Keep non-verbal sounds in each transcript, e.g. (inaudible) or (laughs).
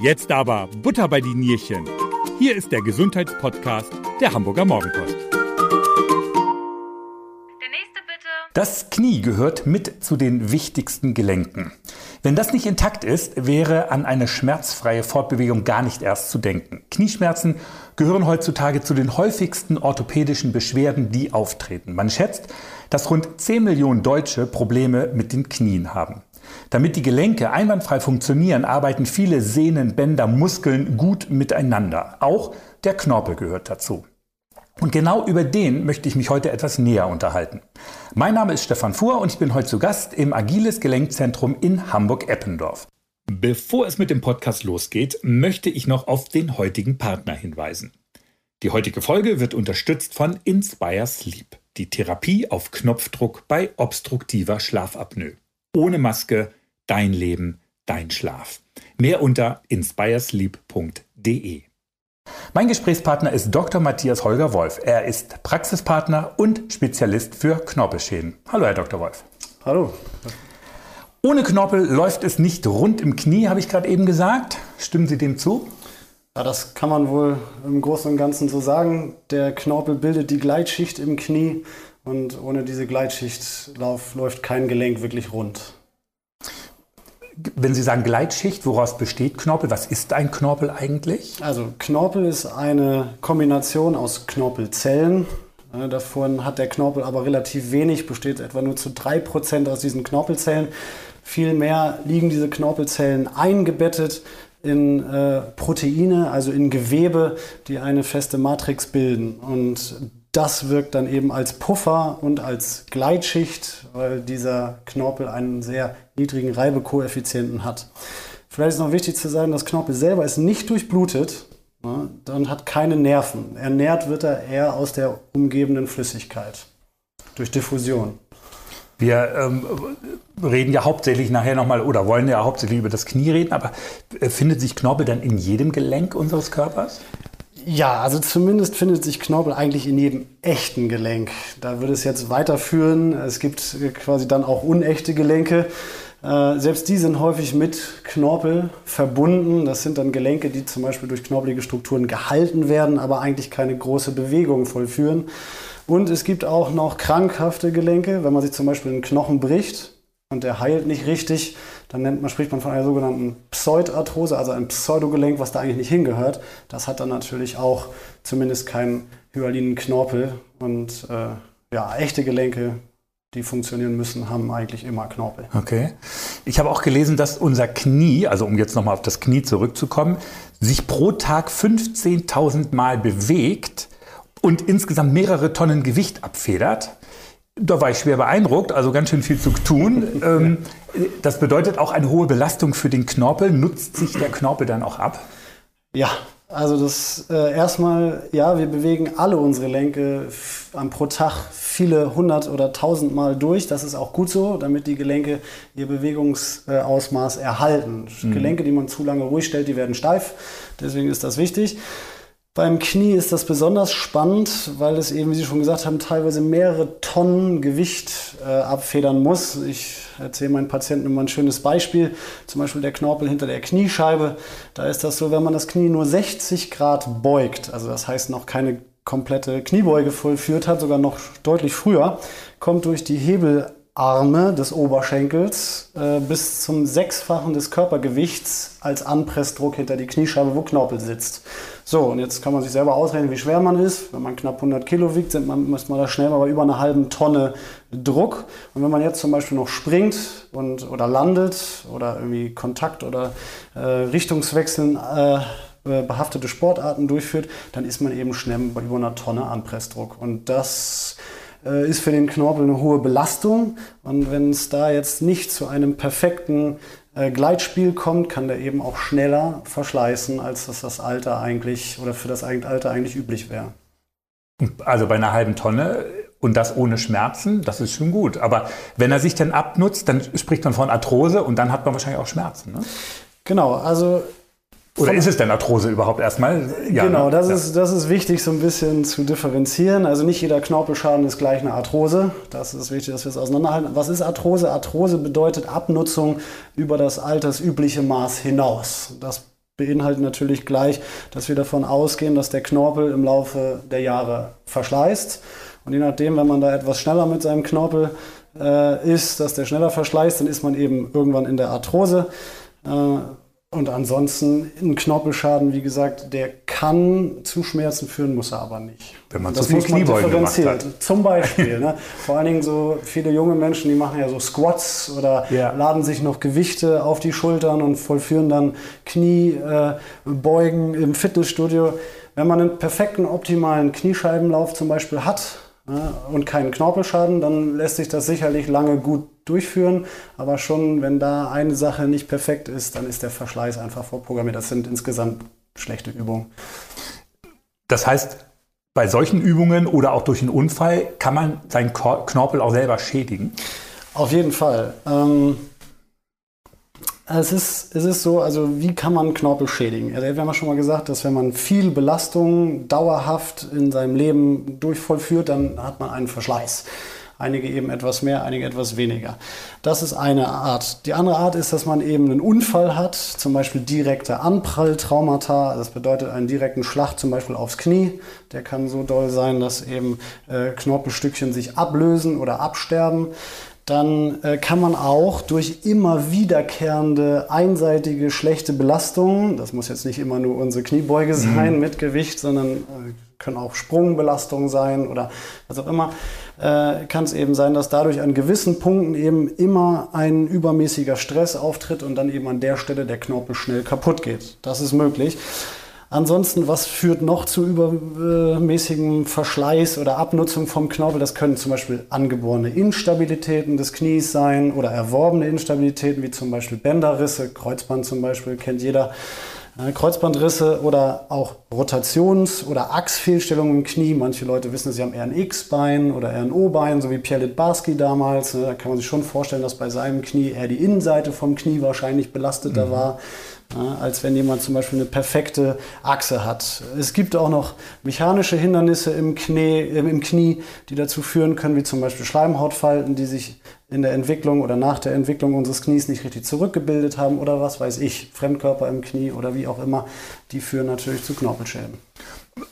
Jetzt aber Butter bei die Nierchen. Hier ist der Gesundheitspodcast der Hamburger Morgenpost. Der nächste bitte. Das Knie gehört mit zu den wichtigsten Gelenken. Wenn das nicht intakt ist, wäre an eine schmerzfreie Fortbewegung gar nicht erst zu denken. Knieschmerzen gehören heutzutage zu den häufigsten orthopädischen Beschwerden, die auftreten. Man schätzt, dass rund 10 Millionen Deutsche Probleme mit den Knien haben. Damit die Gelenke einwandfrei funktionieren, arbeiten viele Sehnen, Bänder, Muskeln gut miteinander. Auch der Knorpel gehört dazu. Und genau über den möchte ich mich heute etwas näher unterhalten. Mein Name ist Stefan Fuhr und ich bin heute zu Gast im Agiles Gelenkzentrum in Hamburg-Eppendorf. Bevor es mit dem Podcast losgeht, möchte ich noch auf den heutigen Partner hinweisen. Die heutige Folge wird unterstützt von Inspire Sleep, die Therapie auf Knopfdruck bei obstruktiver Schlafapnoe. Ohne Maske, dein Leben, dein Schlaf. Mehr unter inspiresleep.de. Mein Gesprächspartner ist Dr. Matthias Holger Wolf. Er ist Praxispartner und Spezialist für Knorpelschäden. Hallo, Herr Dr. Wolf. Hallo. Ohne Knorpel läuft es nicht rund im Knie, habe ich gerade eben gesagt. Stimmen Sie dem zu? Ja, das kann man wohl im Großen und Ganzen so sagen. Der Knorpel bildet die Gleitschicht im Knie und ohne diese Gleitschicht läuft kein Gelenk wirklich rund. Wenn Sie sagen Gleitschicht, woraus besteht Knorpel? Was ist ein Knorpel eigentlich? Also Knorpel ist eine Kombination aus Knorpelzellen. Davon hat der Knorpel aber relativ wenig, besteht etwa nur zu 3% aus diesen Knorpelzellen. Vielmehr liegen diese Knorpelzellen eingebettet in äh, Proteine, also in Gewebe, die eine feste Matrix bilden. Und das wirkt dann eben als Puffer und als Gleitschicht, weil dieser Knorpel einen sehr niedrigen Reibekoeffizienten hat. Vielleicht ist noch wichtig zu sagen, das Knorpel selber ist nicht durchblutet ne, und hat keine Nerven. Ernährt wird er eher aus der umgebenden Flüssigkeit durch Diffusion. Wir ähm, reden ja hauptsächlich nachher nochmal oder wollen ja hauptsächlich über das Knie reden, aber äh, findet sich Knorpel dann in jedem Gelenk unseres Körpers? Ja, also zumindest findet sich Knorpel eigentlich in jedem echten Gelenk. Da würde es jetzt weiterführen. Es gibt quasi dann auch unechte Gelenke. Äh, selbst die sind häufig mit Knorpel verbunden. Das sind dann Gelenke, die zum Beispiel durch knorpelige Strukturen gehalten werden, aber eigentlich keine große Bewegung vollführen. Und es gibt auch noch krankhafte Gelenke, wenn man sich zum Beispiel einen Knochen bricht und der heilt nicht richtig, dann nennt man, spricht man von einer sogenannten Pseudarthrose, also ein Pseudogelenk, was da eigentlich nicht hingehört. Das hat dann natürlich auch zumindest keinen hyalinen Knorpel. Und äh, ja, echte Gelenke, die funktionieren müssen, haben eigentlich immer Knorpel. Okay. Ich habe auch gelesen, dass unser Knie, also um jetzt nochmal auf das Knie zurückzukommen, sich pro Tag 15.000 Mal bewegt und insgesamt mehrere Tonnen Gewicht abfedert. Da war ich schwer beeindruckt, also ganz schön viel zu tun. Ähm, das bedeutet auch eine hohe Belastung für den Knorpel. Nutzt sich der Knorpel dann auch ab? Ja, also das äh, erstmal, ja, wir bewegen alle unsere Gelenke pro Tag viele hundert oder tausend Mal durch. Das ist auch gut so, damit die Gelenke ihr Bewegungsausmaß erhalten. Mhm. Gelenke, die man zu lange ruhig stellt, die werden steif. Deswegen ist das wichtig. Beim Knie ist das besonders spannend, weil es eben, wie Sie schon gesagt haben, teilweise mehrere Tonnen Gewicht äh, abfedern muss. Ich erzähle meinen Patienten immer ein schönes Beispiel, zum Beispiel der Knorpel hinter der Kniescheibe. Da ist das so, wenn man das Knie nur 60 Grad beugt, also das heißt noch keine komplette Kniebeuge vollführt hat, sogar noch deutlich früher, kommt durch die Hebel Arme des Oberschenkels äh, bis zum Sechsfachen des Körpergewichts als Anpressdruck hinter die Kniescheibe, wo Knorpel sitzt. So, und jetzt kann man sich selber ausrechnen, wie schwer man ist. Wenn man knapp 100 Kilo wiegt, sind man, ist man da schnell mal bei über einer halben Tonne Druck. Und wenn man jetzt zum Beispiel noch springt und, oder landet oder irgendwie Kontakt oder äh, Richtungswechseln äh, äh behaftete Sportarten durchführt, dann ist man eben schnell bei über einer Tonne Anpressdruck. Und das äh, ist für den Knorpel eine hohe Belastung. Und wenn es da jetzt nicht zu einem perfekten Gleitspiel kommt, kann der eben auch schneller verschleißen, als das das Alter eigentlich oder für das Alter eigentlich üblich wäre. Also bei einer halben Tonne und das ohne Schmerzen, das ist schon gut. Aber wenn er sich dann abnutzt, dann spricht man von Arthrose und dann hat man wahrscheinlich auch Schmerzen. Ne? Genau, also oder ist es denn Arthrose überhaupt erstmal? Ja, genau, ne? das, ja. ist, das ist wichtig, so ein bisschen zu differenzieren. Also nicht jeder Knorpelschaden ist gleich eine Arthrose. Das ist wichtig, dass wir es auseinanderhalten. Was ist Arthrose? Arthrose bedeutet Abnutzung über das altersübliche Maß hinaus. Das beinhaltet natürlich gleich, dass wir davon ausgehen, dass der Knorpel im Laufe der Jahre verschleißt. Und je nachdem, wenn man da etwas schneller mit seinem Knorpel äh, ist, dass der schneller verschleißt, dann ist man eben irgendwann in der Arthrose. Äh, und ansonsten ein Knorpelschaden, wie gesagt, der kann zu Schmerzen führen, muss er aber nicht. Wenn man das zu viel Kniebeugen gemacht hat. Zum Beispiel. ne? Vor allen Dingen so viele junge Menschen, die machen ja so Squats oder ja. laden sich noch Gewichte auf die Schultern und vollführen dann Kniebeugen äh, im Fitnessstudio. Wenn man einen perfekten, optimalen Kniescheibenlauf zum Beispiel hat, und keinen Knorpelschaden, dann lässt sich das sicherlich lange gut durchführen. Aber schon, wenn da eine Sache nicht perfekt ist, dann ist der Verschleiß einfach vorprogrammiert. Das sind insgesamt schlechte Übungen. Das heißt, bei solchen Übungen oder auch durch einen Unfall kann man seinen Knorpel auch selber schädigen? Auf jeden Fall. Ähm, es ist, es ist so, also wie kann man Knorpel schädigen? Also wir haben ja schon mal gesagt, dass wenn man viel Belastung dauerhaft in seinem Leben durchvollführt, dann hat man einen Verschleiß einige eben etwas mehr, einige etwas weniger. Das ist eine Art. Die andere Art ist, dass man eben einen Unfall hat, zum Beispiel direkte Anpralltraumata. Das bedeutet einen direkten Schlag zum Beispiel aufs Knie. Der kann so doll sein, dass eben äh, Knorpelstückchen sich ablösen oder absterben dann äh, kann man auch durch immer wiederkehrende einseitige schlechte Belastungen, das muss jetzt nicht immer nur unsere Kniebeuge mhm. sein mhm. mit Gewicht, sondern äh, können auch Sprungbelastungen sein oder was auch immer, äh, kann es eben sein, dass dadurch an gewissen Punkten eben immer ein übermäßiger Stress auftritt und dann eben an der Stelle der Knorpel schnell kaputt geht. Das ist möglich. Ansonsten, was führt noch zu übermäßigem Verschleiß oder Abnutzung vom Knorpel? Das können zum Beispiel angeborene Instabilitäten des Knies sein oder erworbene Instabilitäten, wie zum Beispiel Bänderrisse, Kreuzband zum Beispiel, kennt jeder. Äh, Kreuzbandrisse oder auch Rotations- oder Achsfehlstellungen im Knie. Manche Leute wissen, sie haben eher ein X-Bein oder eher ein O-Bein, so wie Pierre Litbarski damals. Da kann man sich schon vorstellen, dass bei seinem Knie eher die Innenseite vom Knie wahrscheinlich belasteter mhm. war als wenn jemand zum Beispiel eine perfekte Achse hat. Es gibt auch noch mechanische Hindernisse im Knie, äh, im Knie, die dazu führen können, wie zum Beispiel Schleimhautfalten, die sich in der Entwicklung oder nach der Entwicklung unseres Knies nicht richtig zurückgebildet haben oder was weiß ich, Fremdkörper im Knie oder wie auch immer, die führen natürlich zu Knorpelschäden.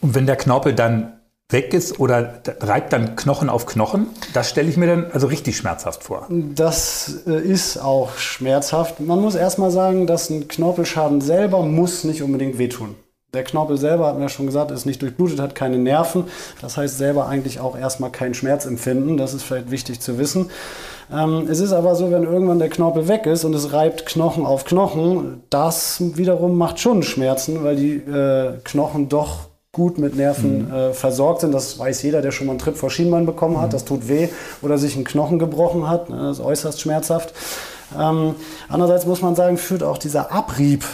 Und wenn der Knorpel dann weg ist oder reibt dann Knochen auf Knochen. Das stelle ich mir dann also richtig schmerzhaft vor. Das äh, ist auch schmerzhaft. Man muss erstmal sagen, dass ein Knorpelschaden selber muss nicht unbedingt wehtun. Der Knorpel selber, hat mir ja schon gesagt, ist nicht durchblutet, hat keine Nerven. Das heißt selber eigentlich auch erstmal kein Schmerzempfinden. Das ist vielleicht wichtig zu wissen. Ähm, es ist aber so, wenn irgendwann der Knorpel weg ist und es reibt Knochen auf Knochen, das wiederum macht schon Schmerzen, weil die äh, Knochen doch gut mit Nerven mhm. äh, versorgt sind. Das weiß jeder, der schon mal einen Tritt vor Schienbein bekommen hat. Mhm. Das tut weh oder sich einen Knochen gebrochen hat. Ne? Das ist äußerst schmerzhaft. Ähm, andererseits muss man sagen, führt auch dieser Abrieb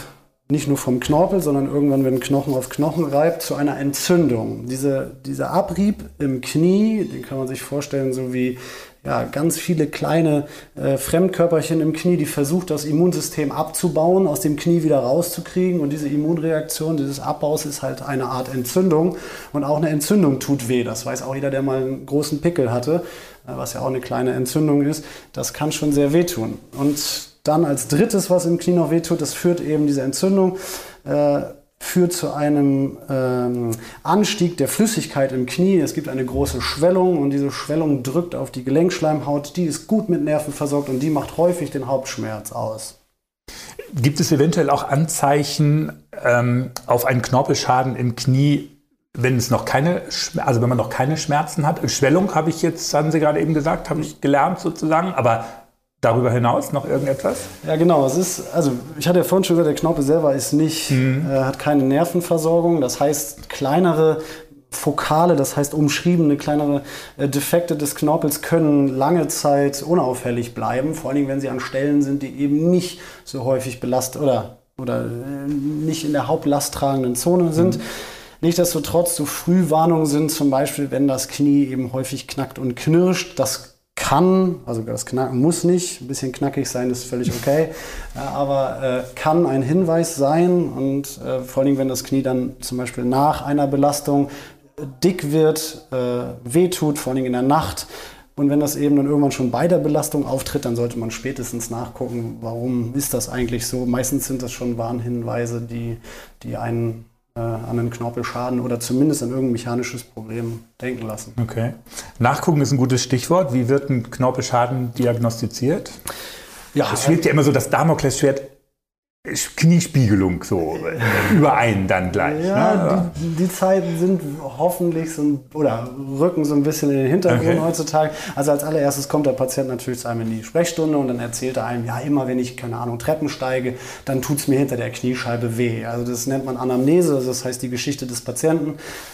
nicht nur vom Knorpel, sondern irgendwann, wenn Knochen auf Knochen reibt, zu einer Entzündung. Diese, dieser Abrieb im Knie, den kann man sich vorstellen, so wie ja, ganz viele kleine äh, Fremdkörperchen im Knie, die versucht, das Immunsystem abzubauen, aus dem Knie wieder rauszukriegen. Und diese Immunreaktion dieses Abbaus ist halt eine Art Entzündung. Und auch eine Entzündung tut weh. Das weiß auch jeder, der mal einen großen Pickel hatte, äh, was ja auch eine kleine Entzündung ist. Das kann schon sehr wehtun. Und dann als drittes, was im Knie noch wehtut, das führt eben diese Entzündung. Äh, führt zu einem ähm, Anstieg der Flüssigkeit im Knie. Es gibt eine große Schwellung und diese Schwellung drückt auf die Gelenkschleimhaut. Die ist gut mit Nerven versorgt und die macht häufig den Hauptschmerz aus. Gibt es eventuell auch Anzeichen ähm, auf einen Knorpelschaden im Knie, wenn es noch keine, also wenn man noch keine Schmerzen hat? Schwellung habe ich jetzt, haben Sie gerade eben gesagt, habe ich gelernt sozusagen, aber Darüber hinaus noch irgendetwas? Ja, genau. Es ist, also ich hatte ja vorhin schon gesagt, der Knorpel selber ist nicht, mhm. äh, hat keine Nervenversorgung. Das heißt, kleinere Fokale, das heißt umschriebene kleinere äh, Defekte des Knorpels können lange Zeit unauffällig bleiben, vor allen Dingen, wenn sie an Stellen sind, die eben nicht so häufig belastet oder, oder äh, nicht in der hauptlasttragenden Zone sind. Mhm. Nichtsdestotrotz, so Frühwarnungen sind zum Beispiel, wenn das Knie eben häufig knackt und knirscht. Das kann, also das Knacken muss nicht, ein bisschen knackig sein ist völlig okay, (laughs) aber äh, kann ein Hinweis sein und äh, vor allem, wenn das Knie dann zum Beispiel nach einer Belastung dick wird, äh, wehtut, vor allem in der Nacht, Und wenn das eben dann irgendwann schon bei der Belastung auftritt, dann sollte man spätestens nachgucken, warum ist das eigentlich so. Meistens sind das schon Warnhinweise, die, die einen an einen Knorpelschaden oder zumindest an irgendein mechanisches Problem denken lassen. Okay. Nachgucken ist ein gutes Stichwort. Wie wird ein Knorpelschaden diagnostiziert? Ja, es schwebt ja immer so das Damoklesschwert Kniespiegelung so überein dann gleich. Ja, ne? die, die, Zeiten sind hoffentlich so ein, oder rücken so ein bisschen in den Hintergrund okay. heutzutage. Also als allererstes kommt der Patient natürlich zu einem in die Sprechstunde und dann erzählt er einem, ja, immer wenn ich, keine Ahnung, Treppen steige, dann tut es mir hinter der Kniescheibe weh. Also das nennt man Anamnese, also das heißt die Geschichte des Patienten,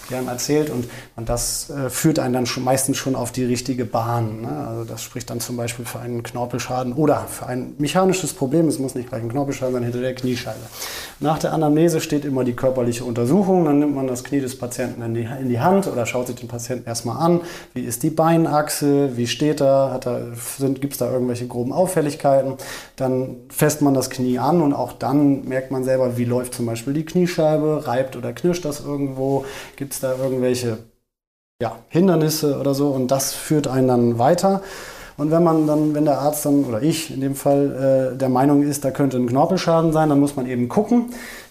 die einem erzählt und, und das äh, führt einen dann schon, meistens schon auf die richtige Bahn. Ne? Also das spricht dann zum Beispiel für einen Knorpelschaden oder für ein mechanisches Problem, es muss nicht gleich ein Knorpelschaden sein, hinter der Kniescheibe. Nach der Anamnese steht immer die körperliche Untersuchung. Dann nimmt man das Knie des Patienten in die, in die Hand oder schaut sich den Patienten erstmal an. Wie ist die Beinachse? Wie steht er? er Gibt es da irgendwelche groben Auffälligkeiten? Dann fässt man das Knie an und auch dann merkt man selber, wie läuft zum Beispiel die Kniescheibe? Reibt oder knirscht das irgendwo? Gibt es da irgendwelche ja, Hindernisse oder so? Und das führt einen dann weiter. Und wenn man dann, wenn der Arzt dann, oder ich in dem Fall, äh, der Meinung ist, da könnte ein Knorpelschaden sein, dann muss man eben gucken,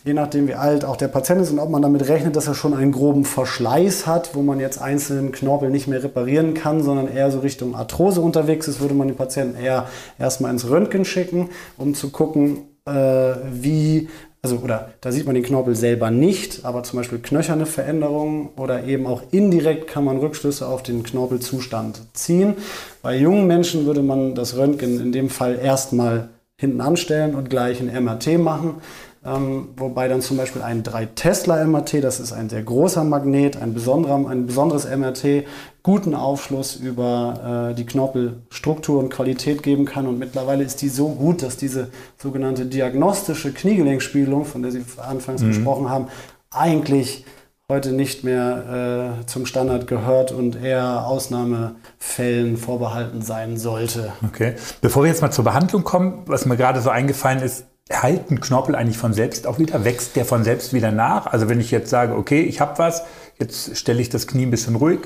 je nachdem wie alt auch der Patient ist und ob man damit rechnet, dass er schon einen groben Verschleiß hat, wo man jetzt einzelnen Knorpel nicht mehr reparieren kann, sondern eher so Richtung Arthrose unterwegs ist, würde man den Patienten eher erstmal ins Röntgen schicken, um zu gucken, äh, wie also oder da sieht man den Knorpel selber nicht, aber zum Beispiel knöcherne Veränderungen oder eben auch indirekt kann man Rückschlüsse auf den Knorpelzustand ziehen. Bei jungen Menschen würde man das Röntgen in dem Fall erstmal hinten anstellen und gleich ein MRT machen. Ähm, wobei dann zum Beispiel ein 3-Tesla-MRT, das ist ein sehr großer Magnet, ein, besonderer, ein besonderes MRT, guten Aufschluss über äh, die Knorpelstruktur und Qualität geben kann. Und mittlerweile ist die so gut, dass diese sogenannte diagnostische Kniegelenkspiegelung, von der Sie anfangs mhm. gesprochen haben, eigentlich heute nicht mehr äh, zum Standard gehört und eher Ausnahmefällen vorbehalten sein sollte. Okay. Bevor wir jetzt mal zur Behandlung kommen, was mir gerade so eingefallen ist, Hält ein Knorpel eigentlich von selbst auch wieder? Wächst der von selbst wieder nach? Also wenn ich jetzt sage, okay, ich habe was, jetzt stelle ich das Knie ein bisschen ruhig,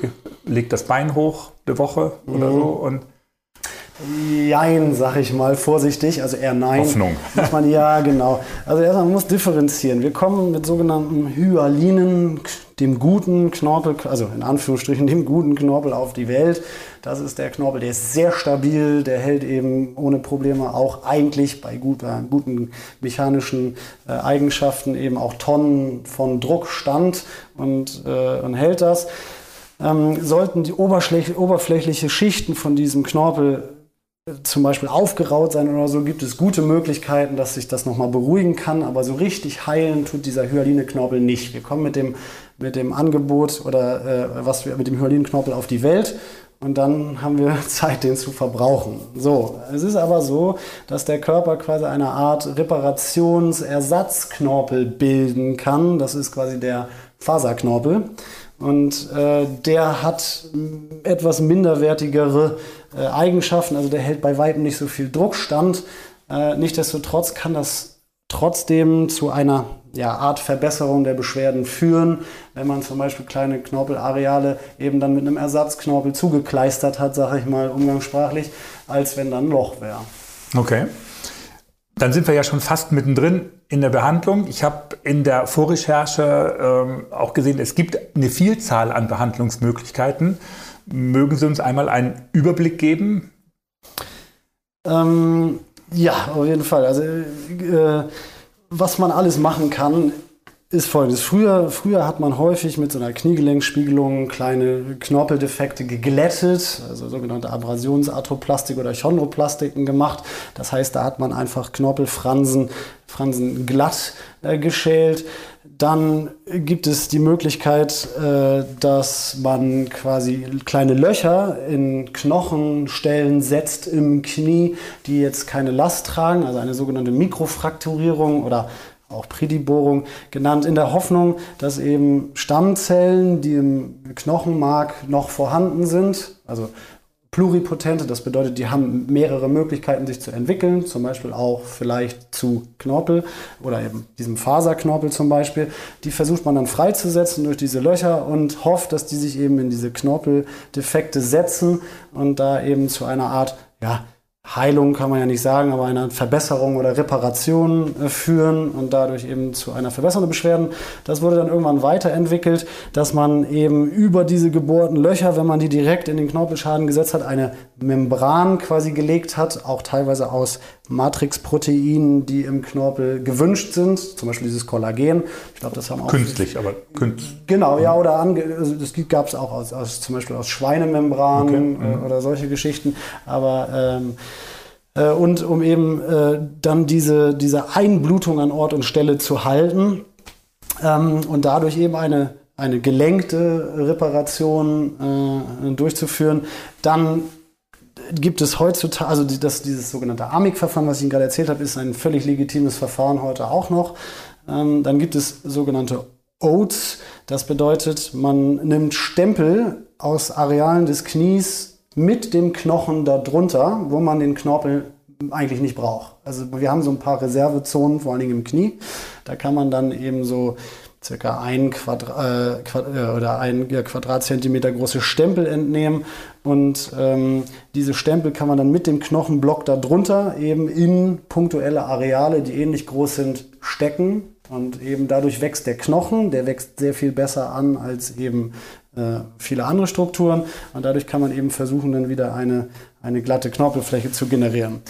lege das Bein hoch eine Woche mhm. oder so und Jein, sag ich mal, vorsichtig, also eher nein. Hoffnung. (laughs) Muss man, ja, genau. Also erstmal muss differenzieren. Wir kommen mit sogenannten Hyalinen, dem guten Knorpel, also in Anführungsstrichen dem guten Knorpel auf die Welt. Das ist der Knorpel, der ist sehr stabil, der hält eben ohne Probleme auch eigentlich bei gut, äh, guten mechanischen äh, Eigenschaften eben auch Tonnen von Druck stand und, äh, und hält das. Ähm, sollten die oberflächliche Schichten von diesem Knorpel zum Beispiel aufgeraut sein oder so, gibt es gute Möglichkeiten, dass sich das nochmal beruhigen kann. Aber so richtig heilen tut dieser Hyaline-Knorpel nicht. Wir kommen mit dem, mit dem Angebot oder äh, was wir mit dem Hyaline-Knorpel auf die Welt und dann haben wir (laughs) Zeit, den zu verbrauchen. So, es ist aber so, dass der Körper quasi eine Art Reparationsersatzknorpel bilden kann. Das ist quasi der Faserknorpel. Und äh, der hat etwas minderwertigere äh, Eigenschaften, also der hält bei weitem nicht so viel Druck stand. Äh, nichtsdestotrotz kann das trotzdem zu einer ja, Art Verbesserung der Beschwerden führen, wenn man zum Beispiel kleine Knorpelareale eben dann mit einem Ersatzknorpel zugekleistert hat, sage ich mal umgangssprachlich, als wenn dann ein Loch wäre. Okay. Dann sind wir ja schon fast mittendrin in der Behandlung. Ich habe in der Vorrecherche ähm, auch gesehen, es gibt eine Vielzahl an Behandlungsmöglichkeiten. Mögen Sie uns einmal einen Überblick geben? Ähm, ja, auf jeden Fall. Also, äh, was man alles machen kann, ist folgendes. Früher, früher hat man häufig mit so einer Kniegelenkspiegelung kleine Knorpeldefekte geglättet, also sogenannte Abrasionsarthroplastik oder Chondroplastiken gemacht. Das heißt, da hat man einfach Knorpelfransen Fransen glatt äh, geschält. Dann gibt es die Möglichkeit, äh, dass man quasi kleine Löcher in Knochenstellen setzt im Knie, die jetzt keine Last tragen, also eine sogenannte Mikrofrakturierung oder auch Prädiborung genannt, in der Hoffnung, dass eben Stammzellen, die im Knochenmark noch vorhanden sind, also pluripotente. Das bedeutet, die haben mehrere Möglichkeiten, sich zu entwickeln, zum Beispiel auch vielleicht zu Knorpel oder eben diesem Faserknorpel zum Beispiel. Die versucht man dann freizusetzen durch diese Löcher und hofft, dass die sich eben in diese Knorpeldefekte setzen und da eben zu einer Art ja, Heilung kann man ja nicht sagen, aber einer Verbesserung oder Reparation äh, führen und dadurch eben zu einer Verbesserung der Beschwerden. Das wurde dann irgendwann weiterentwickelt, dass man eben über diese gebohrten Löcher, wenn man die direkt in den Knorpelschaden gesetzt hat, eine Membran quasi gelegt hat, auch teilweise aus Matrixproteinen, die im Knorpel gewünscht sind, zum Beispiel dieses Kollagen. Ich glaube, das haben auch künstlich, aber künstlich. Genau, ja, oder ange also das gab es auch aus, aus, zum Beispiel aus Schweinemembranen okay. äh, mhm. oder solche Geschichten. Aber ähm, äh, und um eben äh, dann diese, diese Einblutung an Ort und Stelle zu halten ähm, und dadurch eben eine, eine gelenkte Reparation äh, durchzuführen, dann gibt es heutzutage, also das, dieses sogenannte AMIC-Verfahren, was ich Ihnen gerade erzählt habe, ist ein völlig legitimes Verfahren heute auch noch. Ähm, dann gibt es sogenannte Oats. Das bedeutet, man nimmt Stempel aus Arealen des Knies mit dem Knochen darunter, wo man den Knorpel eigentlich nicht braucht. Also wir haben so ein paar Reservezonen, vor allen Dingen im Knie. Da kann man dann eben so circa ein, Quadra äh, äh, oder ein ja, Quadratzentimeter große Stempel entnehmen. Und ähm, diese Stempel kann man dann mit dem Knochenblock darunter eben in punktuelle Areale, die ähnlich groß sind, stecken. Und eben dadurch wächst der Knochen, der wächst sehr viel besser an als eben äh, viele andere Strukturen. Und dadurch kann man eben versuchen, dann wieder eine, eine glatte Knorpelfläche zu generieren.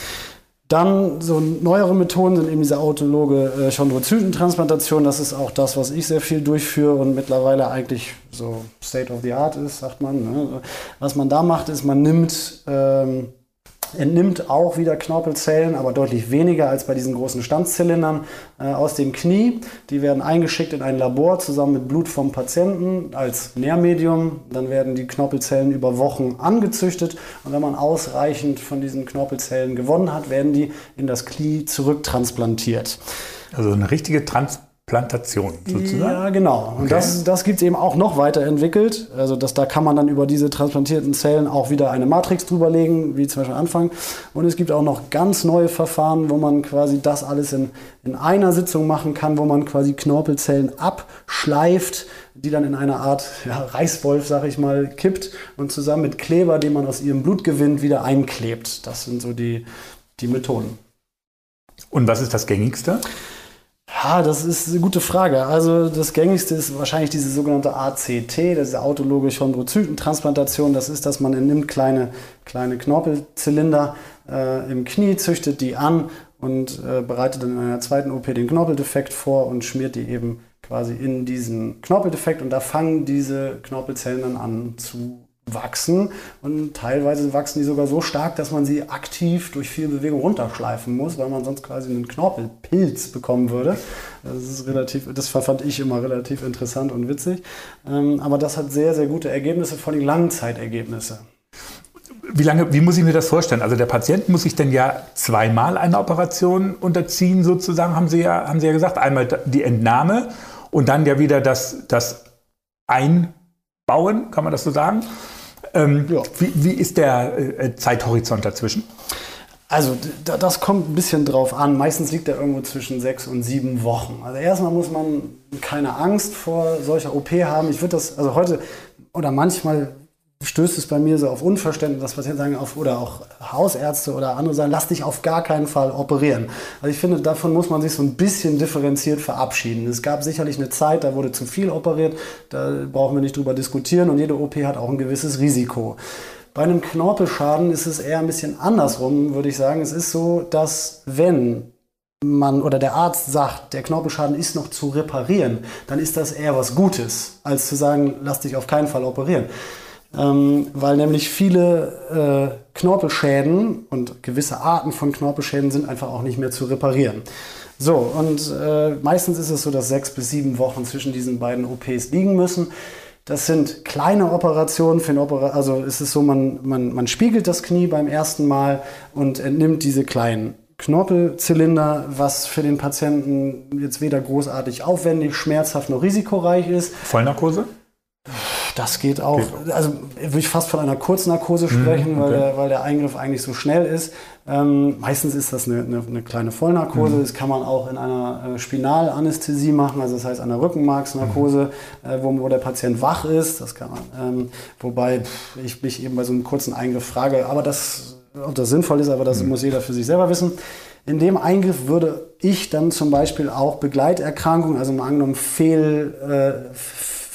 Dann so neuere Methoden sind eben diese autologe äh, Chondrozytentransplantation. Das ist auch das, was ich sehr viel durchführe und mittlerweile eigentlich so State of the Art ist, sagt man. Ne? Was man da macht, ist, man nimmt ähm, entnimmt auch wieder Knorpelzellen, aber deutlich weniger als bei diesen großen Stanzzylindern äh, aus dem Knie. Die werden eingeschickt in ein Labor zusammen mit Blut vom Patienten als Nährmedium. Dann werden die Knorpelzellen über Wochen angezüchtet und wenn man ausreichend von diesen Knorpelzellen gewonnen hat, werden die in das Knie zurücktransplantiert. Also eine richtige Transplantation. Plantation sozusagen. Ja, genau. Und okay. das, das gibt es eben auch noch weiterentwickelt. Also das, da kann man dann über diese transplantierten Zellen auch wieder eine Matrix drüberlegen, wie zum Beispiel Anfang. Und es gibt auch noch ganz neue Verfahren, wo man quasi das alles in, in einer Sitzung machen kann, wo man quasi Knorpelzellen abschleift, die dann in eine Art ja, Reißwolf, sag ich mal, kippt und zusammen mit Kleber, den man aus ihrem Blut gewinnt, wieder einklebt. Das sind so die, die Methoden. Und was ist das gängigste? Ja, das ist eine gute Frage. Also das gängigste ist wahrscheinlich diese sogenannte ACT, das ist autologe Chondrozytentransplantation. Das ist, dass man nimmt kleine, kleine Knorpelzylinder äh, im Knie, züchtet die an und äh, bereitet dann in einer zweiten OP den Knorpeldefekt vor und schmiert die eben quasi in diesen Knorpeldefekt und da fangen diese Knorpelzellen dann an zu wachsen und teilweise wachsen die sogar so stark, dass man sie aktiv durch viel Bewegung runterschleifen muss, weil man sonst quasi einen Knorpelpilz bekommen würde. Das ist relativ, das fand ich immer relativ interessant und witzig. Ähm, aber das hat sehr, sehr gute Ergebnisse, vor allem Langzeitergebnisse. Wie lange, wie muss ich mir das vorstellen? Also der Patient muss sich denn ja zweimal einer Operation unterziehen, sozusagen, haben Sie ja, haben Sie ja gesagt. Einmal die Entnahme und dann ja wieder das, das Einbauen, kann man das so sagen? Ähm, ja. wie, wie, ist der äh, Zeithorizont dazwischen? Also das kommt ein bisschen drauf an. Meistens liegt er irgendwo zwischen sechs und sieben Wochen. Also erstmal muss man keine Angst vor solcher OP haben. Ich würde das, also heute oder manchmal stößt es bei mir so auf Unverständnis, dass Patienten sagen, auf, oder auch Hausärzte oder andere sagen, lass dich auf gar keinen Fall operieren. Also ich finde, davon muss man sich so ein bisschen differenziert verabschieden. Es gab sicherlich eine Zeit, da wurde zu viel operiert, da brauchen wir nicht drüber diskutieren und jede OP hat auch ein gewisses Risiko. Bei einem Knorpelschaden ist es eher ein bisschen andersrum, würde ich sagen. Es ist so, dass wenn man oder der Arzt sagt, der Knorpelschaden ist noch zu reparieren, dann ist das eher was Gutes, als zu sagen, lass dich auf keinen Fall operieren ähm, weil nämlich viele äh, Knorpelschäden und gewisse Arten von Knorpelschäden sind einfach auch nicht mehr zu reparieren. So, und äh, meistens ist es so, dass sechs bis sieben Wochen zwischen diesen beiden OPs liegen müssen. Das sind kleine Operationen für eine Opera also es ist so, man, man, man spiegelt das Knie beim ersten Mal und entnimmt diese kleinen Knorpelzylinder, was für den Patienten jetzt weder großartig aufwendig, schmerzhaft noch risikoreich ist. Vollnarkose? Das geht auch. Geht. Also würde ich fast von einer Kurznarkose mhm, sprechen, mhm, okay. weil, der, weil der Eingriff eigentlich so schnell ist. Ähm, meistens ist das eine, eine, eine kleine Vollnarkose. Mhm. Das kann man auch in einer äh, Spinalanästhesie machen, also das heißt einer Rückenmarksnarkose, mhm. äh, wo, wo, der Patient wach ist. Das kann man. Ähm, wobei pff, ich mich eben bei so einem kurzen Eingriff frage, aber das, ob das sinnvoll ist, aber das mhm. muss jeder für sich selber wissen. In dem Eingriff würde ich dann zum Beispiel auch Begleiterkrankungen, also mal angenommen Fehl, äh,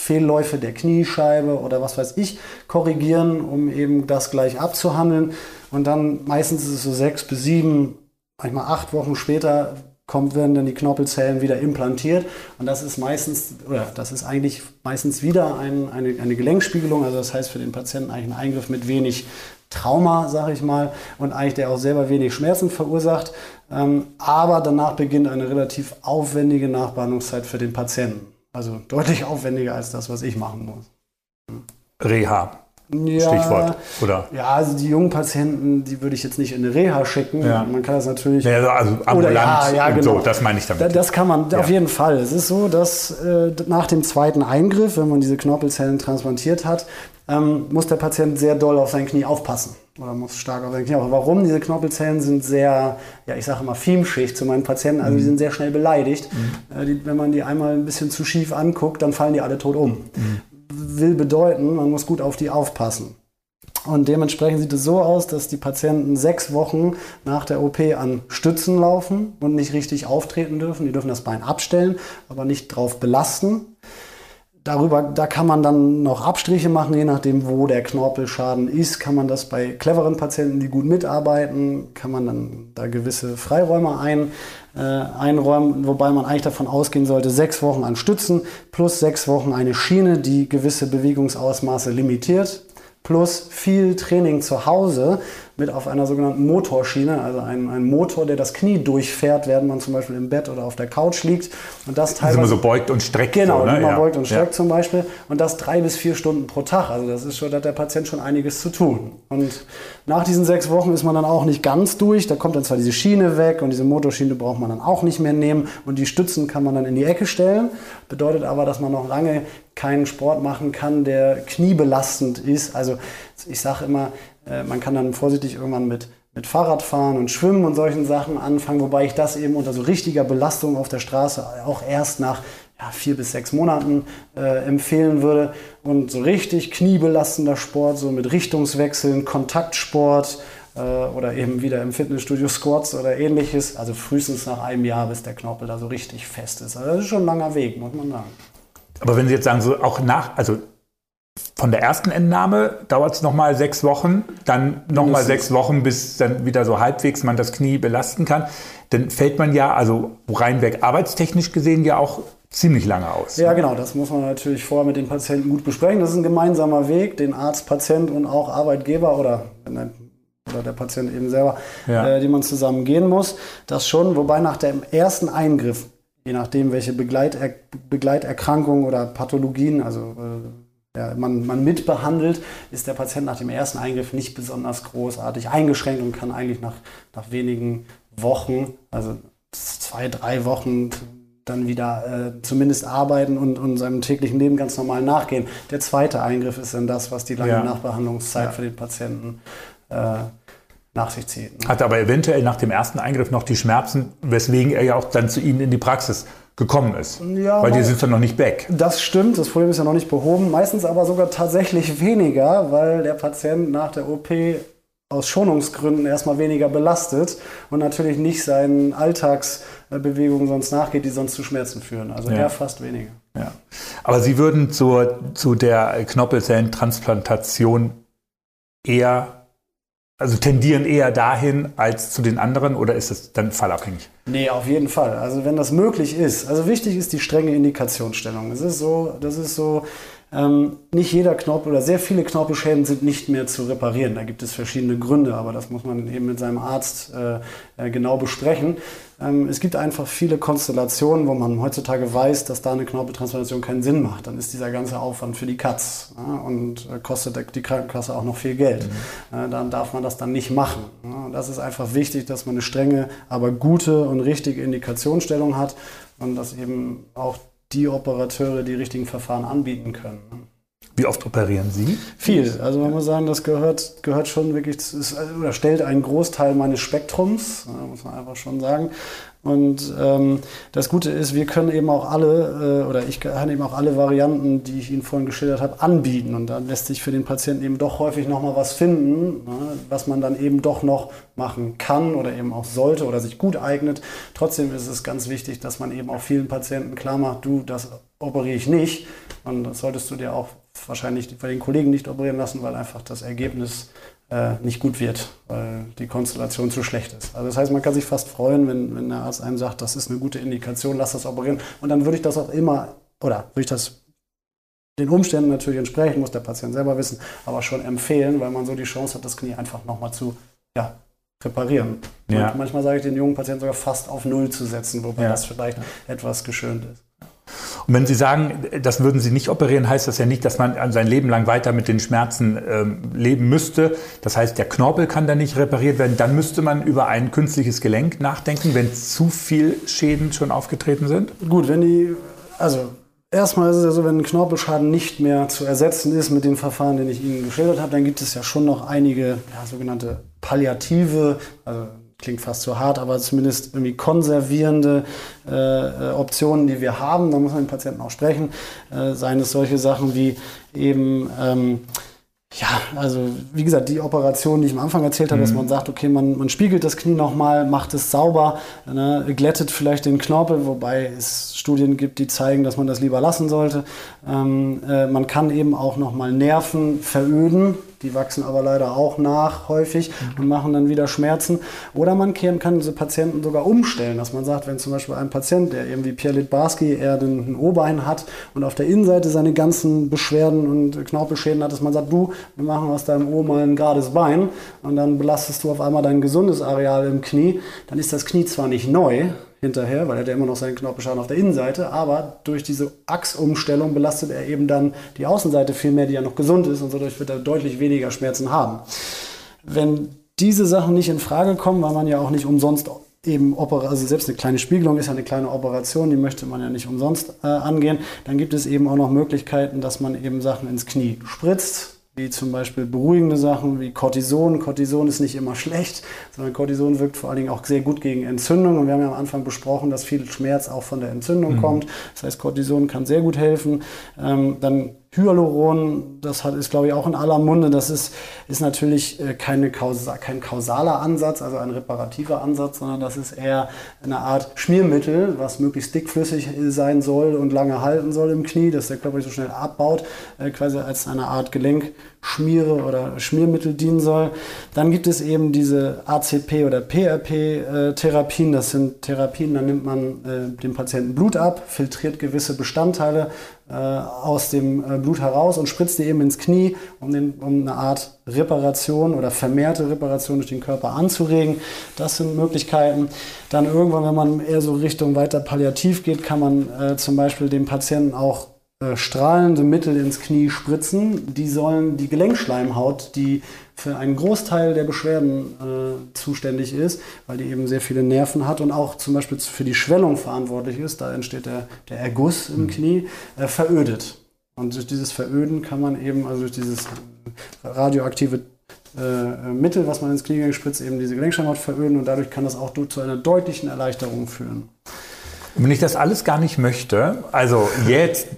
Fehlläufe der Kniescheibe oder was weiß ich, korrigieren, um eben das gleich abzuhandeln. Und dann meistens ist es so sechs bis sieben, manchmal acht Wochen später kommt, werden dann die Knorpelzellen wieder implantiert. Und das ist meistens, oder das ist eigentlich meistens wieder ein, eine, eine Gelenkspiegelung. Also das heißt für den Patienten eigentlich ein Eingriff mit wenig Trauma, sage ich mal, und eigentlich der auch selber wenig Schmerzen verursacht. Ähm, aber danach beginnt eine relativ aufwendige Nachbehandlungszeit für den Patienten. Also deutlich aufwendiger als das, was ich machen muss. Reha. Ja, Stichwort, oder? Ja, also die jungen Patienten, die würde ich jetzt nicht in eine Reha schicken. Ja. Man kann das natürlich. Ja, also ambulant oder, ja, ja, genau. so, das meine ich damit. Das kann man auf jeden Fall. Es ist so, dass äh, nach dem zweiten Eingriff, wenn man diese Knorpelzellen transplantiert hat, ähm, muss der Patient sehr doll auf sein Knie aufpassen. Oder muss stark auf sein Knie aufpassen. Warum? Diese Knorpelzellen sind sehr, ja, ich sage immer Fiemschicht zu meinen Patienten, also mhm. die sind sehr schnell beleidigt. Mhm. Äh, die, wenn man die einmal ein bisschen zu schief anguckt, dann fallen die alle tot um. Mhm. Will bedeuten, man muss gut auf die aufpassen. Und dementsprechend sieht es so aus, dass die Patienten sechs Wochen nach der OP an Stützen laufen und nicht richtig auftreten dürfen. Die dürfen das Bein abstellen, aber nicht drauf belasten. Darüber, da kann man dann noch Abstriche machen, je nachdem, wo der Knorpelschaden ist, kann man das bei cleveren Patienten, die gut mitarbeiten, kann man dann da gewisse Freiräume ein, äh, einräumen, wobei man eigentlich davon ausgehen sollte, sechs Wochen an Stützen plus sechs Wochen eine Schiene, die gewisse Bewegungsausmaße limitiert, plus viel Training zu Hause, mit auf einer sogenannten Motorschiene, also ein, ein Motor, der das Knie durchfährt, während man zum Beispiel im Bett oder auf der Couch liegt. Und das teilweise. Also man so beugt und streckt. Genau, so, ne? man ja. beugt und streckt ja. zum Beispiel. Und das drei bis vier Stunden pro Tag. Also das ist schon, da hat der Patient schon einiges zu tun. Und nach diesen sechs Wochen ist man dann auch nicht ganz durch. Da kommt dann zwar diese Schiene weg und diese Motorschiene braucht man dann auch nicht mehr nehmen. Und die Stützen kann man dann in die Ecke stellen. Bedeutet aber, dass man noch lange keinen Sport machen kann, der kniebelastend ist. Also ich sage immer, äh, man kann dann vorsichtig irgendwann mit, mit Fahrradfahren und Schwimmen und solchen Sachen anfangen, wobei ich das eben unter so richtiger Belastung auf der Straße auch erst nach ja, vier bis sechs Monaten äh, empfehlen würde. Und so richtig kniebelastender Sport, so mit Richtungswechseln, Kontaktsport äh, oder eben wieder im Fitnessstudio Squats oder ähnliches, also frühestens nach einem Jahr, bis der Knorpel da so richtig fest ist. Also das ist schon ein langer Weg, muss man sagen. Aber wenn Sie jetzt sagen, so auch nach, also von der ersten Entnahme dauert es nochmal sechs Wochen, dann nochmal sechs Wochen, bis dann wieder so halbwegs man das Knie belasten kann. Dann fällt man ja, also reinweg arbeitstechnisch gesehen, ja auch ziemlich lange aus. Ja, genau, das muss man natürlich vorher mit den Patienten gut besprechen. Das ist ein gemeinsamer Weg, den Arzt, Patient und auch Arbeitgeber oder, oder der Patient eben selber, ja. äh, die man zusammen gehen muss. Das schon, wobei nach dem ersten Eingriff, je nachdem, welche Begleiter Begleiterkrankungen oder Pathologien, also äh, ja, man, man mitbehandelt, ist der Patient nach dem ersten Eingriff nicht besonders großartig eingeschränkt und kann eigentlich nach, nach wenigen Wochen, also zwei, drei Wochen, dann wieder äh, zumindest arbeiten und, und seinem täglichen Leben ganz normal nachgehen. Der zweite Eingriff ist dann das, was die lange ja. Nachbehandlungszeit ja. für den Patienten äh, nach sich zieht. Ne? Hat aber eventuell nach dem ersten Eingriff noch die Schmerzen, weswegen er ja auch dann zu Ihnen in die Praxis gekommen ist. Ja, weil die sind ja noch nicht weg. Das stimmt, das Problem ist ja noch nicht behoben. Meistens aber sogar tatsächlich weniger, weil der Patient nach der OP aus Schonungsgründen erstmal weniger belastet und natürlich nicht seinen Alltagsbewegungen sonst nachgeht, die sonst zu Schmerzen führen. Also ja. eher fast weniger. Ja. Aber Sie würden zur, zu der Knoppelzellentransplantation eher also tendieren eher dahin als zu den anderen oder ist es dann fallabhängig? Nee, auf jeden Fall. Also wenn das möglich ist. Also wichtig ist die strenge Indikationsstellung. Es ist so, das ist so, ähm, nicht jeder Knorpel oder sehr viele Knorpelschäden sind nicht mehr zu reparieren. Da gibt es verschiedene Gründe, aber das muss man eben mit seinem Arzt äh, äh, genau besprechen. Ähm, es gibt einfach viele Konstellationen, wo man heutzutage weiß, dass da eine Knorpeltransplantation keinen Sinn macht. Dann ist dieser ganze Aufwand für die Katz ja, und äh, kostet die Krankenkasse auch noch viel Geld. Mhm. Äh, dann darf man das dann nicht machen. Ja. Das ist einfach wichtig, dass man eine strenge, aber gute und richtige Indikationsstellung hat und dass eben auch die Operateure die richtigen Verfahren anbieten können. Ne? Wie oft operieren Sie? Viel. Also man muss sagen, das gehört, gehört schon wirklich, ist, oder stellt einen Großteil meines Spektrums, muss man einfach schon sagen. Und ähm, das Gute ist, wir können eben auch alle, äh, oder ich kann eben auch alle Varianten, die ich Ihnen vorhin geschildert habe, anbieten. Und dann lässt sich für den Patienten eben doch häufig nochmal was finden, ne, was man dann eben doch noch machen kann oder eben auch sollte oder sich gut eignet. Trotzdem ist es ganz wichtig, dass man eben auch vielen Patienten klar macht, du, das operiere ich nicht. Und das solltest du dir auch wahrscheinlich bei den Kollegen nicht operieren lassen, weil einfach das Ergebnis nicht gut wird, weil die Konstellation zu schlecht ist. Also das heißt, man kann sich fast freuen, wenn, wenn der Arzt einem sagt, das ist eine gute Indikation, lass das operieren. Und dann würde ich das auch immer, oder würde ich das den Umständen natürlich entsprechen, muss der Patient selber wissen, aber schon empfehlen, weil man so die Chance hat, das Knie einfach nochmal zu ja, reparieren. Ja. manchmal sage ich den jungen Patienten sogar fast auf Null zu setzen, wobei ja. das vielleicht etwas geschönt ist. Und wenn Sie sagen, das würden Sie nicht operieren, heißt das ja nicht, dass man sein Leben lang weiter mit den Schmerzen ähm, leben müsste. Das heißt, der Knorpel kann dann nicht repariert werden. Dann müsste man über ein künstliches Gelenk nachdenken, wenn zu viel Schäden schon aufgetreten sind. Gut, wenn die, also Erstmal ist es ja so, wenn ein Knorpelschaden nicht mehr zu ersetzen ist mit den Verfahren, den ich Ihnen geschildert habe, dann gibt es ja schon noch einige ja, sogenannte palliative, also klingt fast zu hart, aber zumindest irgendwie konservierende äh, äh, Optionen, die wir haben. Da muss man den Patienten auch sprechen. Äh, seien es solche Sachen wie eben ähm, ja, also wie gesagt, die Operation, die ich am Anfang erzählt habe, mhm. dass man sagt, okay, man, man spiegelt das Knie nochmal, macht es sauber, ne, glättet vielleicht den Knorpel, wobei es Studien gibt, die zeigen, dass man das lieber lassen sollte. Ähm, äh, man kann eben auch nochmal Nerven veröden, die wachsen aber leider auch nach häufig und machen dann wieder Schmerzen. Oder man kann diese Patienten sogar umstellen, dass man sagt, wenn zum Beispiel ein Patient, der irgendwie Pierre Litbarski eher den, O-Bein hat und auf der Innenseite seine ganzen Beschwerden und Knorpelschäden hat, dass man sagt, du, wir machen aus deinem O mal ein gerades Bein und dann belastest du auf einmal dein gesundes Areal im Knie, dann ist das Knie zwar nicht neu, hinterher, weil er hat ja immer noch seinen Knorpelschaden auf der Innenseite, aber durch diese Achsumstellung belastet er eben dann die Außenseite viel mehr, die ja noch gesund ist und dadurch wird er deutlich weniger Schmerzen haben. Wenn diese Sachen nicht in Frage kommen, weil man ja auch nicht umsonst eben also selbst eine kleine Spiegelung ist ja eine kleine Operation, die möchte man ja nicht umsonst äh, angehen, dann gibt es eben auch noch Möglichkeiten, dass man eben Sachen ins Knie spritzt, wie zum Beispiel beruhigende Sachen wie Cortison. Cortison ist nicht immer schlecht, sondern Cortison wirkt vor allen Dingen auch sehr gut gegen Entzündung. Und wir haben ja am Anfang besprochen, dass viel Schmerz auch von der Entzündung mhm. kommt. Das heißt, Cortison kann sehr gut helfen. Ähm, dann Hyaluron, das hat, ist, glaube ich, auch in aller Munde. Das ist, ist natürlich äh, keine Kausa kein kausaler Ansatz, also ein reparativer Ansatz, sondern das ist eher eine Art Schmiermittel, was möglichst dickflüssig sein soll und lange halten soll im Knie, dass der Körper nicht so schnell abbaut, äh, quasi als eine Art Gelenkschmiere oder Schmiermittel dienen soll. Dann gibt es eben diese ACP oder PRP-Therapien. Das sind Therapien, da nimmt man äh, dem Patienten Blut ab, filtriert gewisse Bestandteile äh, aus dem äh, Blut heraus und spritzt die eben ins Knie, um, den, um eine Art Reparation oder vermehrte Reparation durch den Körper anzuregen. Das sind Möglichkeiten. Dann irgendwann, wenn man eher so Richtung weiter palliativ geht, kann man äh, zum Beispiel dem Patienten auch äh, strahlende Mittel ins Knie spritzen. Die sollen die Gelenkschleimhaut, die für einen Großteil der Beschwerden äh, zuständig ist, weil die eben sehr viele Nerven hat und auch zum Beispiel für die Schwellung verantwortlich ist, da entsteht der, der Erguss im mhm. Knie, äh, verödet. Und durch dieses Veröden kann man eben, also durch dieses radioaktive äh, Mittel, was man ins Knie spritzt, eben diese Gelenkschleimhaut veröden und dadurch kann das auch zu einer deutlichen Erleichterung führen. Wenn ich das alles gar nicht möchte, also jetzt,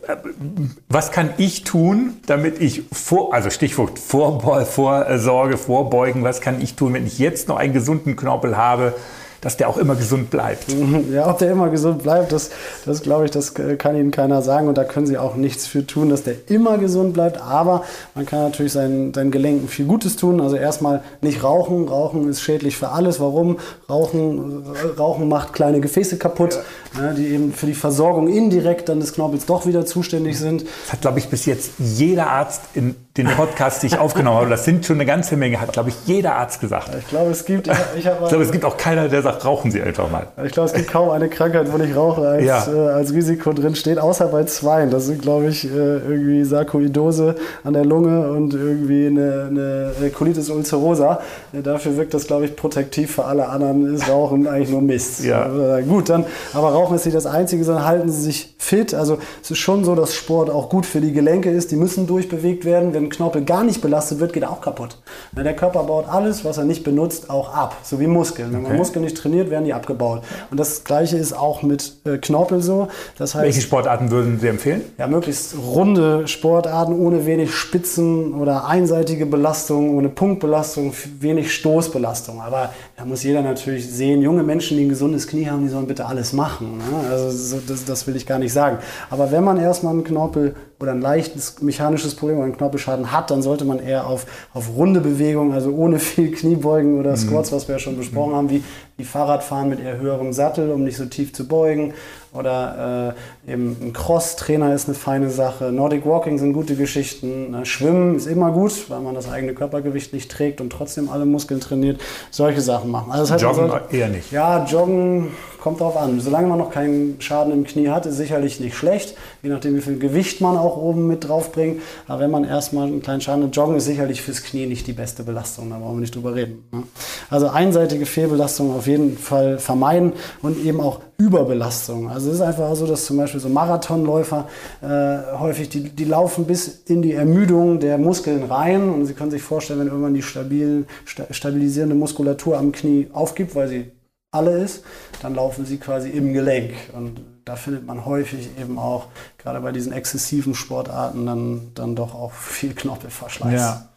was kann ich tun, damit ich vor, also Stichwort Vorsorge, Vorbeugen, was kann ich tun, wenn ich jetzt noch einen gesunden Knorpel habe, dass der auch immer gesund bleibt. (laughs) Ja, ob der immer gesund bleibt, das, das glaube ich, das kann Ihnen keiner sagen und da können Sie auch nichts für tun, dass der immer gesund bleibt. Aber man kann natürlich seinen, seinen Gelenken viel Gutes tun. Also erstmal nicht rauchen. Rauchen ist schädlich für alles. Warum? Rauchen, Rauchen macht kleine Gefäße kaputt, Ja, die eben für die Versorgung indirekt dann des Knorpels doch wieder zuständig sind. Das hat, glaube ich, bis jetzt jeder Arzt in den Podcast, die ich aufgenommen habe, das sind schon eine ganze Menge, hat, glaube ich, jeder Arzt gesagt. Ich glaube, es gibt, ich, ich, ich glaube, es gibt auch keiner, der sagt, rauchen Sie einfach mal. Ich glaube, es gibt kaum eine Krankheit, wo nicht Rauchen als, ja. äh, als Risiko drin steht, außer bei Zweien. Das sind, glaube ich, äh, irgendwie Sarkoidose an der Lunge und irgendwie eine, eine Colitis ulcerosa. Dafür wirkt das, glaube ich, protektiv. Für alle anderen ist Rauchen eigentlich nur Mist. Ja. Also, gut, dann, aber Rauchen ist nicht das Einzige, sondern halten sie sich fit. Also es ist schon so, dass Sport auch gut für die Gelenke ist. Die müssen durchbewegt werden. Wenn ein Knorpel gar nicht belastet wird, geht er auch kaputt. Der Körper baut alles, was er nicht benutzt, auch ab. So wie Muskeln. Wenn man Muskeln nicht trainiert, werden die abgebaut. Und das Gleiche ist auch mit äh, Knorpel so. Das heißt, Welche Sportarten würden Sie empfehlen? Ja, möglichst runde Sportarten ohne wenig Spitzen oder einseitige Belastung, ohne Punktbelastung, wenig Stoßbelastung. Aber da muss jeder natürlich sehen, junge Menschen, die ein gesundes Knie haben, die sollen bitte alles machen. Ne? Also das, das, will ich gar nicht sagen. Aber wenn man erstmal einen Knorpel oder ein leichtes mechanisches Problem oder einen Knorpelschaden hat, dann sollte man eher auf, auf runde Bewegungen, also ohne viel Kniebeugen oder mhm. Squats, was wir ja schon besprochen haben, wie, wie Fahrradfahren mit eher höherem Sattel, um nicht so tief zu beugen. Oder äh, eben ein Cross-Trainer ist eine feine Sache. Nordic Walking sind gute Geschichten. Ne? Schwimmen ist immer gut, weil man das eigene Körpergewicht nicht trägt und trotzdem alle Muskeln trainiert. Solche Sachen machen. Also das heißt, joggen sollte, eher nicht. Ja, Joggen kommt drauf an. Solange man noch keinen Schaden im Knie hat, ist sicherlich nicht schlecht. Je nachdem, wie viel Gewicht man auch oben mit drauf bringt. Aber wenn man erstmal einen kleinen Schaden hat, Joggen ist sicherlich fürs Knie nicht die beste Belastung. Da brauchen wir nicht drüber reden. Ne? Also einseitige Fehlbelastung auf jeden Fall vermeiden und eben auch Überbelastung. Also es ist einfach so, dass zum Beispiel so Marathonläufer äh, häufig, die, die laufen bis in die Ermüdung der Muskeln rein und Sie können sich vorstellen, wenn irgendwann die stabil, stabilisierende Muskulatur am Knie aufgibt, weil sie alle ist, dann laufen sie quasi im Gelenk. Und da findet man häufig eben auch, gerade bei diesen exzessiven Sportarten, dann, dann doch auch viel Knorpelverschleiß. Ja.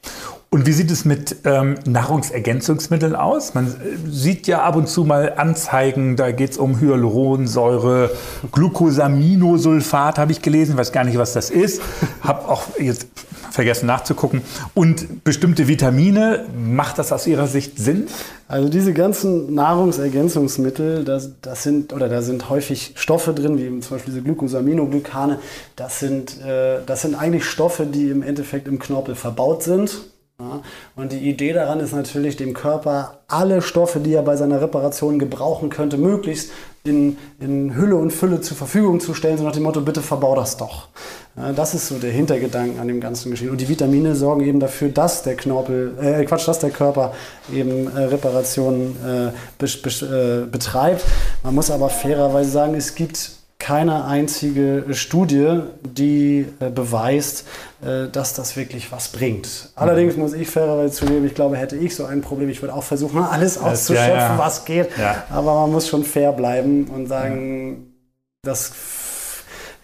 Und wie sieht es mit ähm, Nahrungsergänzungsmitteln aus? Man äh, sieht ja ab und zu mal Anzeigen, da geht es um Hyaluronsäure, Glucosaminosulfat habe ich gelesen, weiß gar nicht, was das ist. Habe auch jetzt vergessen nachzugucken. Und bestimmte Vitamine, macht das aus Ihrer Sicht Sinn? Also diese ganzen Nahrungsergänzungsmittel, das, das sind, oder da sind häufig Stoffe drin, wie zum Beispiel diese Glucosaminoglycane, das sind, äh, das sind eigentlich Stoffe, die im Endeffekt im Knorpel verbaut sind und die Idee daran ist natürlich, dem Körper alle Stoffe, die er bei seiner Reparation gebrauchen könnte, möglichst in, in Hülle und Fülle zur Verfügung zu stellen, so nach dem Motto, bitte verbau das doch. Das ist so der Hintergedanken an dem ganzen Geschehen. Und die Vitamine sorgen eben dafür, dass der Knorpel, äh, Quatsch, dass der Körper eben äh, Reparationen äh, be be äh, betreibt. Man muss aber fairerweise sagen, es gibt keine einzige Studie, die äh, beweist, äh, dass das wirklich was bringt. Allerdings muss ich fairerweise zugeben, ich glaube, hätte ich so ein Problem, ich würde auch versuchen, (laughs) alles auszuschöpfen, ja, ja. was geht. Ja. Aber man muss schon fair bleiben und sagen, dass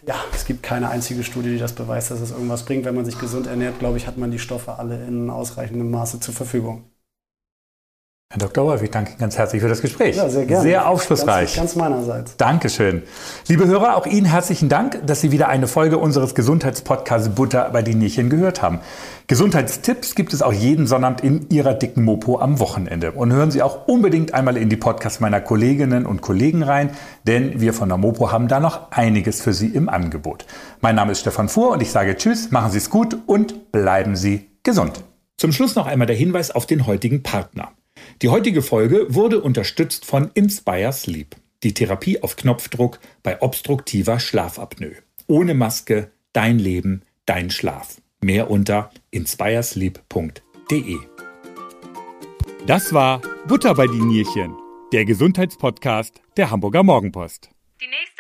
ja, es gibt keine einzige Studie, die das beweist, dass es irgendwas bringt. Wenn man sich gesund ernährt, glaube ich, hat man die Stoffe alle in ausreichendem Maße zur Verfügung. Herr Dr. Wolf, ich danke Ihnen ganz herzlich für das Gespräch. Ja, sehr gerne. Sehr aufschlussreich. Ganz, ganz meinerseits. Dankeschön. Liebe Hörer, auch Ihnen herzlichen Dank, dass Sie wieder eine Folge unseres Gesundheitspodcasts Butter bei den Nierchen gehört haben. Gesundheitstipps gibt es auch jeden Sonnabend in Ihrer dicken Mopo am Wochenende. Und hören Sie auch unbedingt einmal in die Podcasts meiner Kolleginnen und Kollegen rein, denn wir von der Mopo haben da noch einiges für Sie im Angebot. Mein Name ist Stefan Fuhr und ich sage Tschüss, machen Sie es gut und bleiben Sie gesund. Zum Schluss noch einmal der Hinweis auf den heutigen Partner. Die heutige Folge wurde unterstützt von Inspire Sleep, die Therapie auf Knopfdruck bei obstruktiver Schlafapnoe. Ohne Maske, dein Leben, dein Schlaf. Mehr unter inspiresleep.de. Das war Butter bei die Nierchen, der Gesundheitspodcast der Hamburger Morgenpost. Die nächste